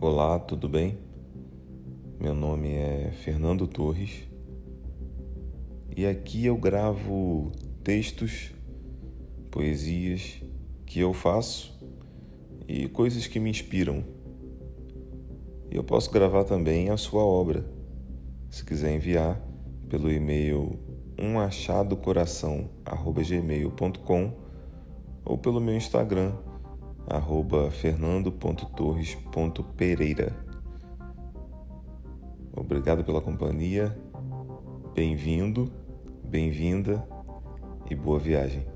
Olá, tudo bem? Meu nome é Fernando Torres e aqui eu gravo textos, poesias que eu faço e coisas que me inspiram. E eu posso gravar também a sua obra, se quiser enviar pelo e-mail umachadocoração@gmail.com ou pelo meu Instagram arroba fernando.torres.pereira. Obrigado pela companhia, bem-vindo, bem-vinda e boa viagem.